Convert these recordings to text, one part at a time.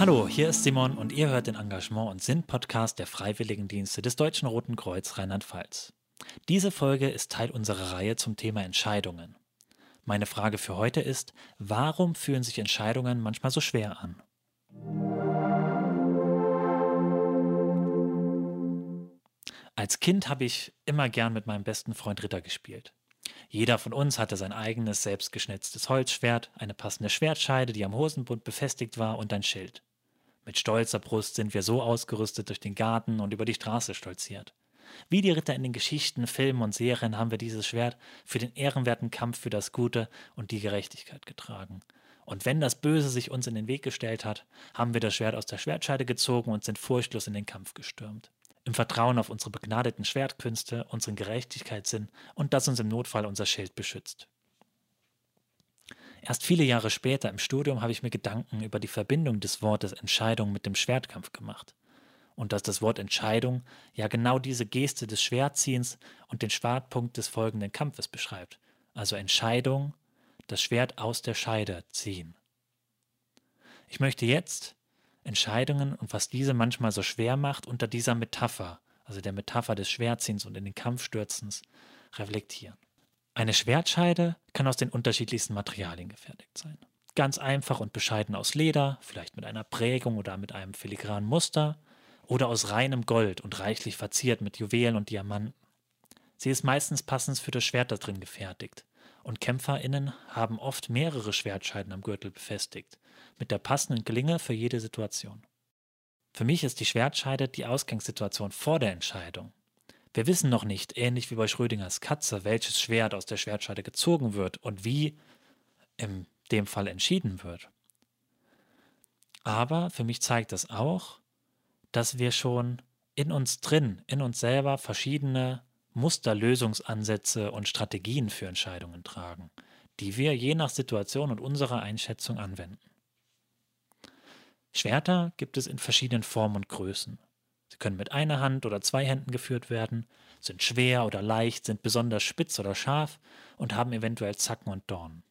Hallo, hier ist Simon und ihr hört den Engagement und Sinn Podcast der Freiwilligendienste des Deutschen Roten Kreuz Rheinland-Pfalz. Diese Folge ist Teil unserer Reihe zum Thema Entscheidungen. Meine Frage für heute ist, warum fühlen sich Entscheidungen manchmal so schwer an? Als Kind habe ich immer gern mit meinem besten Freund Ritter gespielt. Jeder von uns hatte sein eigenes selbstgeschnitztes Holzschwert, eine passende Schwertscheide, die am Hosenbund befestigt war und ein Schild. Mit stolzer Brust sind wir so ausgerüstet durch den Garten und über die Straße stolziert. Wie die Ritter in den Geschichten, Filmen und Serien haben wir dieses Schwert für den ehrenwerten Kampf für das Gute und die Gerechtigkeit getragen. Und wenn das Böse sich uns in den Weg gestellt hat, haben wir das Schwert aus der Schwertscheide gezogen und sind furchtlos in den Kampf gestürmt. Im Vertrauen auf unsere begnadeten Schwertkünste, unseren Gerechtigkeitssinn und dass uns im Notfall unser Schild beschützt. Erst viele Jahre später im Studium habe ich mir Gedanken über die Verbindung des Wortes Entscheidung mit dem Schwertkampf gemacht und dass das Wort Entscheidung ja genau diese Geste des Schwertziehens und den Schwertpunkt des folgenden Kampfes beschreibt. Also Entscheidung, das Schwert aus der Scheide ziehen. Ich möchte jetzt Entscheidungen und was diese manchmal so schwer macht, unter dieser Metapher, also der Metapher des Schwertziehens und in den Kampfstürzens, reflektieren. Eine Schwertscheide kann aus den unterschiedlichsten Materialien gefertigt sein. Ganz einfach und bescheiden aus Leder, vielleicht mit einer Prägung oder mit einem filigranen Muster, oder aus reinem Gold und reichlich verziert mit Juwelen und Diamanten. Sie ist meistens passend für das Schwert da drin gefertigt, und KämpferInnen haben oft mehrere Schwertscheiden am Gürtel befestigt, mit der passenden Klinge für jede Situation. Für mich ist die Schwertscheide die Ausgangssituation vor der Entscheidung. Wir wissen noch nicht, ähnlich wie bei Schrödingers Katze, welches Schwert aus der Schwertscheide gezogen wird und wie in dem Fall entschieden wird. Aber für mich zeigt das auch, dass wir schon in uns drin, in uns selber verschiedene Musterlösungsansätze und Strategien für Entscheidungen tragen, die wir je nach Situation und unserer Einschätzung anwenden. Schwerter gibt es in verschiedenen Formen und Größen. Sie können mit einer Hand oder zwei Händen geführt werden, sind schwer oder leicht, sind besonders spitz oder scharf und haben eventuell Zacken und Dornen.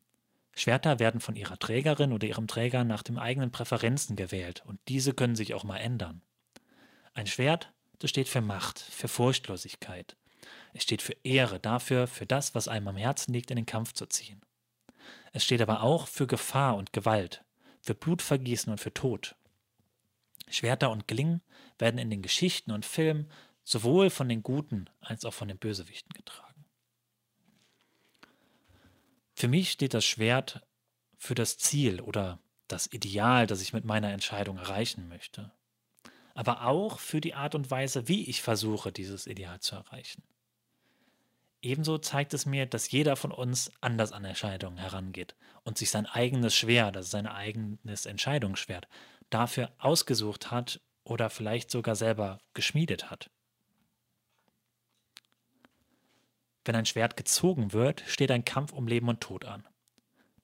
Schwerter werden von ihrer Trägerin oder ihrem Träger nach den eigenen Präferenzen gewählt und diese können sich auch mal ändern. Ein Schwert, das steht für Macht, für Furchtlosigkeit. Es steht für Ehre, dafür, für das, was einem am Herzen liegt, in den Kampf zu ziehen. Es steht aber auch für Gefahr und Gewalt, für Blutvergießen und für Tod. Schwerter und Klingen werden in den Geschichten und Filmen sowohl von den Guten als auch von den Bösewichten getragen. Für mich steht das Schwert für das Ziel oder das Ideal, das ich mit meiner Entscheidung erreichen möchte aber auch für die Art und Weise, wie ich versuche, dieses Ideal zu erreichen. Ebenso zeigt es mir, dass jeder von uns anders an Entscheidungen herangeht und sich sein eigenes Schwert, also sein eigenes Entscheidungsschwert, dafür ausgesucht hat oder vielleicht sogar selber geschmiedet hat. Wenn ein Schwert gezogen wird, steht ein Kampf um Leben und Tod an.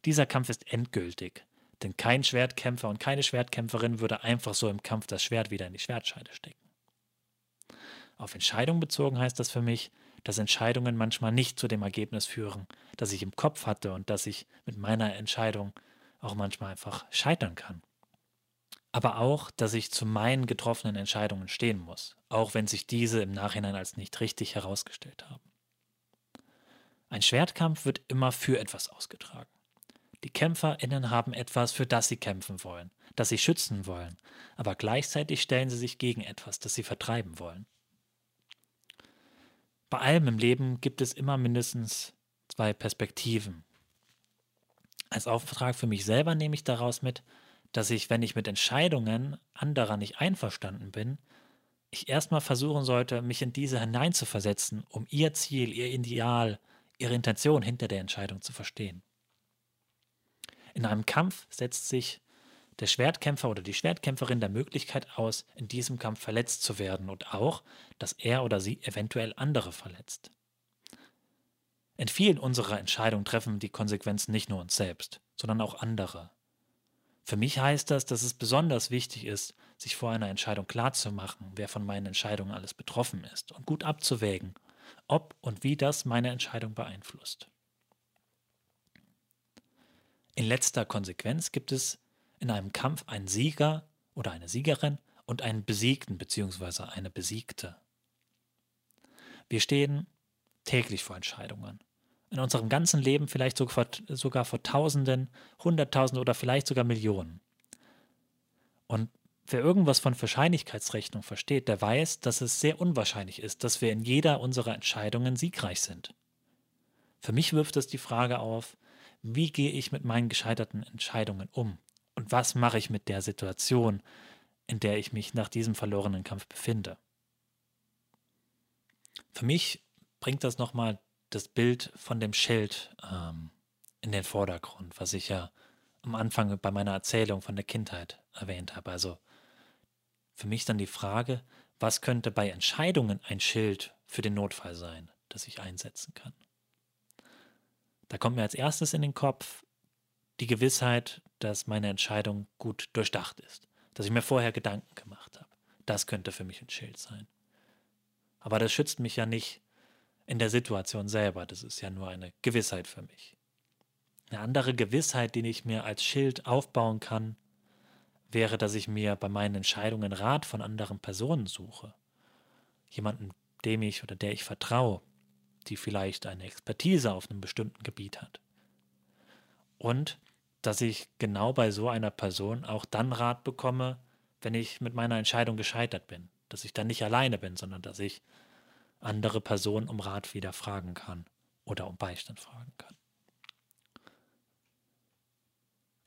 Dieser Kampf ist endgültig, denn kein Schwertkämpfer und keine Schwertkämpferin würde einfach so im Kampf das Schwert wieder in die Schwertscheide stecken. Auf Entscheidungen bezogen heißt das für mich, dass Entscheidungen manchmal nicht zu dem Ergebnis führen, das ich im Kopf hatte und dass ich mit meiner Entscheidung auch manchmal einfach scheitern kann. Aber auch, dass ich zu meinen getroffenen Entscheidungen stehen muss, auch wenn sich diese im Nachhinein als nicht richtig herausgestellt haben. Ein Schwertkampf wird immer für etwas ausgetragen. Die KämpferInnen haben etwas, für das sie kämpfen wollen, das sie schützen wollen, aber gleichzeitig stellen sie sich gegen etwas, das sie vertreiben wollen. Bei allem im Leben gibt es immer mindestens zwei Perspektiven. Als Auftrag für mich selber nehme ich daraus mit, dass ich, wenn ich mit Entscheidungen anderer nicht einverstanden bin, ich erstmal versuchen sollte, mich in diese hineinzuversetzen, um ihr Ziel, ihr Ideal, ihre Intention hinter der Entscheidung zu verstehen. In einem Kampf setzt sich der Schwertkämpfer oder die Schwertkämpferin der Möglichkeit aus, in diesem Kampf verletzt zu werden und auch, dass er oder sie eventuell andere verletzt. In vielen unserer Entscheidungen treffen die Konsequenzen nicht nur uns selbst, sondern auch andere. Für mich heißt das, dass es besonders wichtig ist, sich vor einer Entscheidung klarzumachen, wer von meinen Entscheidungen alles betroffen ist und gut abzuwägen, ob und wie das meine Entscheidung beeinflusst. In letzter Konsequenz gibt es in einem Kampf einen Sieger oder eine Siegerin und einen Besiegten bzw. eine Besiegte. Wir stehen täglich vor Entscheidungen. In unserem ganzen Leben vielleicht sogar vor, sogar vor Tausenden, Hunderttausenden oder vielleicht sogar Millionen. Und wer irgendwas von Wahrscheinlichkeitsrechnung versteht, der weiß, dass es sehr unwahrscheinlich ist, dass wir in jeder unserer Entscheidungen siegreich sind. Für mich wirft es die Frage auf, wie gehe ich mit meinen gescheiterten Entscheidungen um? Und was mache ich mit der Situation, in der ich mich nach diesem verlorenen Kampf befinde? Für mich bringt das nochmal das Bild von dem Schild ähm, in den Vordergrund, was ich ja am Anfang bei meiner Erzählung von der Kindheit erwähnt habe. Also für mich dann die Frage, was könnte bei Entscheidungen ein Schild für den Notfall sein, das ich einsetzen kann? Da kommt mir als erstes in den Kopf die Gewissheit, dass meine Entscheidung gut durchdacht ist, dass ich mir vorher Gedanken gemacht habe. Das könnte für mich ein Schild sein. Aber das schützt mich ja nicht in der Situation selber, das ist ja nur eine Gewissheit für mich. Eine andere Gewissheit, die ich mir als Schild aufbauen kann, wäre, dass ich mir bei meinen Entscheidungen Rat von anderen Personen suche. Jemanden, dem ich oder der ich vertraue, die vielleicht eine Expertise auf einem bestimmten Gebiet hat. Und dass ich genau bei so einer Person auch dann Rat bekomme, wenn ich mit meiner Entscheidung gescheitert bin. Dass ich dann nicht alleine bin, sondern dass ich andere Personen um Rat wieder fragen kann oder um Beistand fragen kann.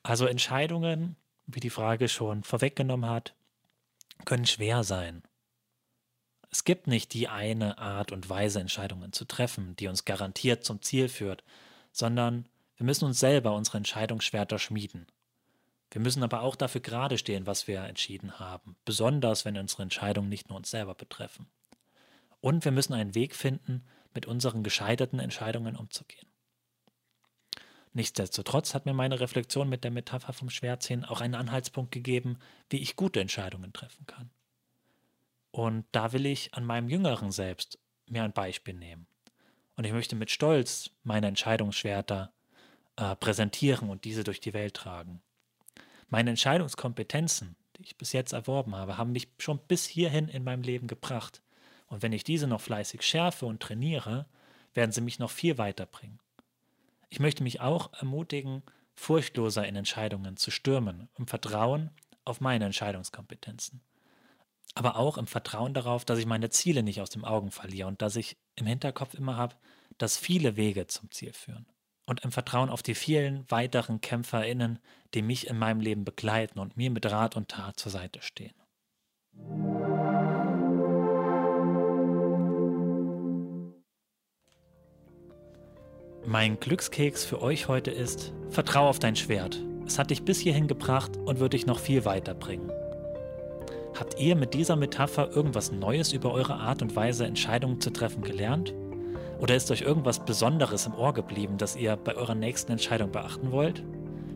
Also Entscheidungen, wie die Frage schon vorweggenommen hat, können schwer sein. Es gibt nicht die eine Art und Weise, Entscheidungen zu treffen, die uns garantiert zum Ziel führt, sondern wir müssen uns selber unsere Entscheidungsschwerter schmieden. Wir müssen aber auch dafür gerade stehen, was wir entschieden haben, besonders wenn unsere Entscheidungen nicht nur uns selber betreffen. Und wir müssen einen Weg finden, mit unseren gescheiterten Entscheidungen umzugehen. Nichtsdestotrotz hat mir meine Reflexion mit der Metapher vom Schwertziehen auch einen Anhaltspunkt gegeben, wie ich gute Entscheidungen treffen kann. Und da will ich an meinem jüngeren Selbst mir ein Beispiel nehmen. Und ich möchte mit Stolz meine Entscheidungsschwerter äh, präsentieren und diese durch die Welt tragen. Meine Entscheidungskompetenzen, die ich bis jetzt erworben habe, haben mich schon bis hierhin in meinem Leben gebracht. Und wenn ich diese noch fleißig schärfe und trainiere, werden sie mich noch viel weiterbringen. Ich möchte mich auch ermutigen, furchtloser in Entscheidungen zu stürmen, im Vertrauen auf meine Entscheidungskompetenzen aber auch im Vertrauen darauf, dass ich meine Ziele nicht aus den Augen verliere und dass ich im Hinterkopf immer habe, dass viele Wege zum Ziel führen. Und im Vertrauen auf die vielen weiteren KämpferInnen, die mich in meinem Leben begleiten und mir mit Rat und Tat zur Seite stehen. Mein Glückskeks für euch heute ist: Vertrau auf dein Schwert. Es hat dich bis hierhin gebracht und wird dich noch viel weiterbringen. Habt ihr mit dieser Metapher irgendwas Neues über eure Art und Weise, Entscheidungen zu treffen gelernt? Oder ist euch irgendwas Besonderes im Ohr geblieben, das ihr bei eurer nächsten Entscheidung beachten wollt?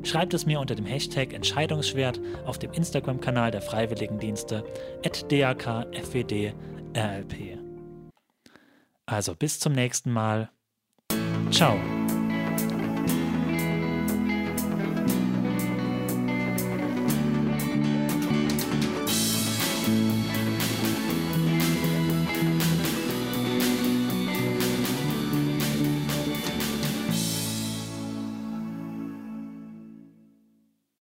Schreibt es mir unter dem Hashtag Entscheidungsschwert auf dem Instagram-Kanal der Freiwilligendienste @dakfwdrlp. Also bis zum nächsten Mal. Ciao.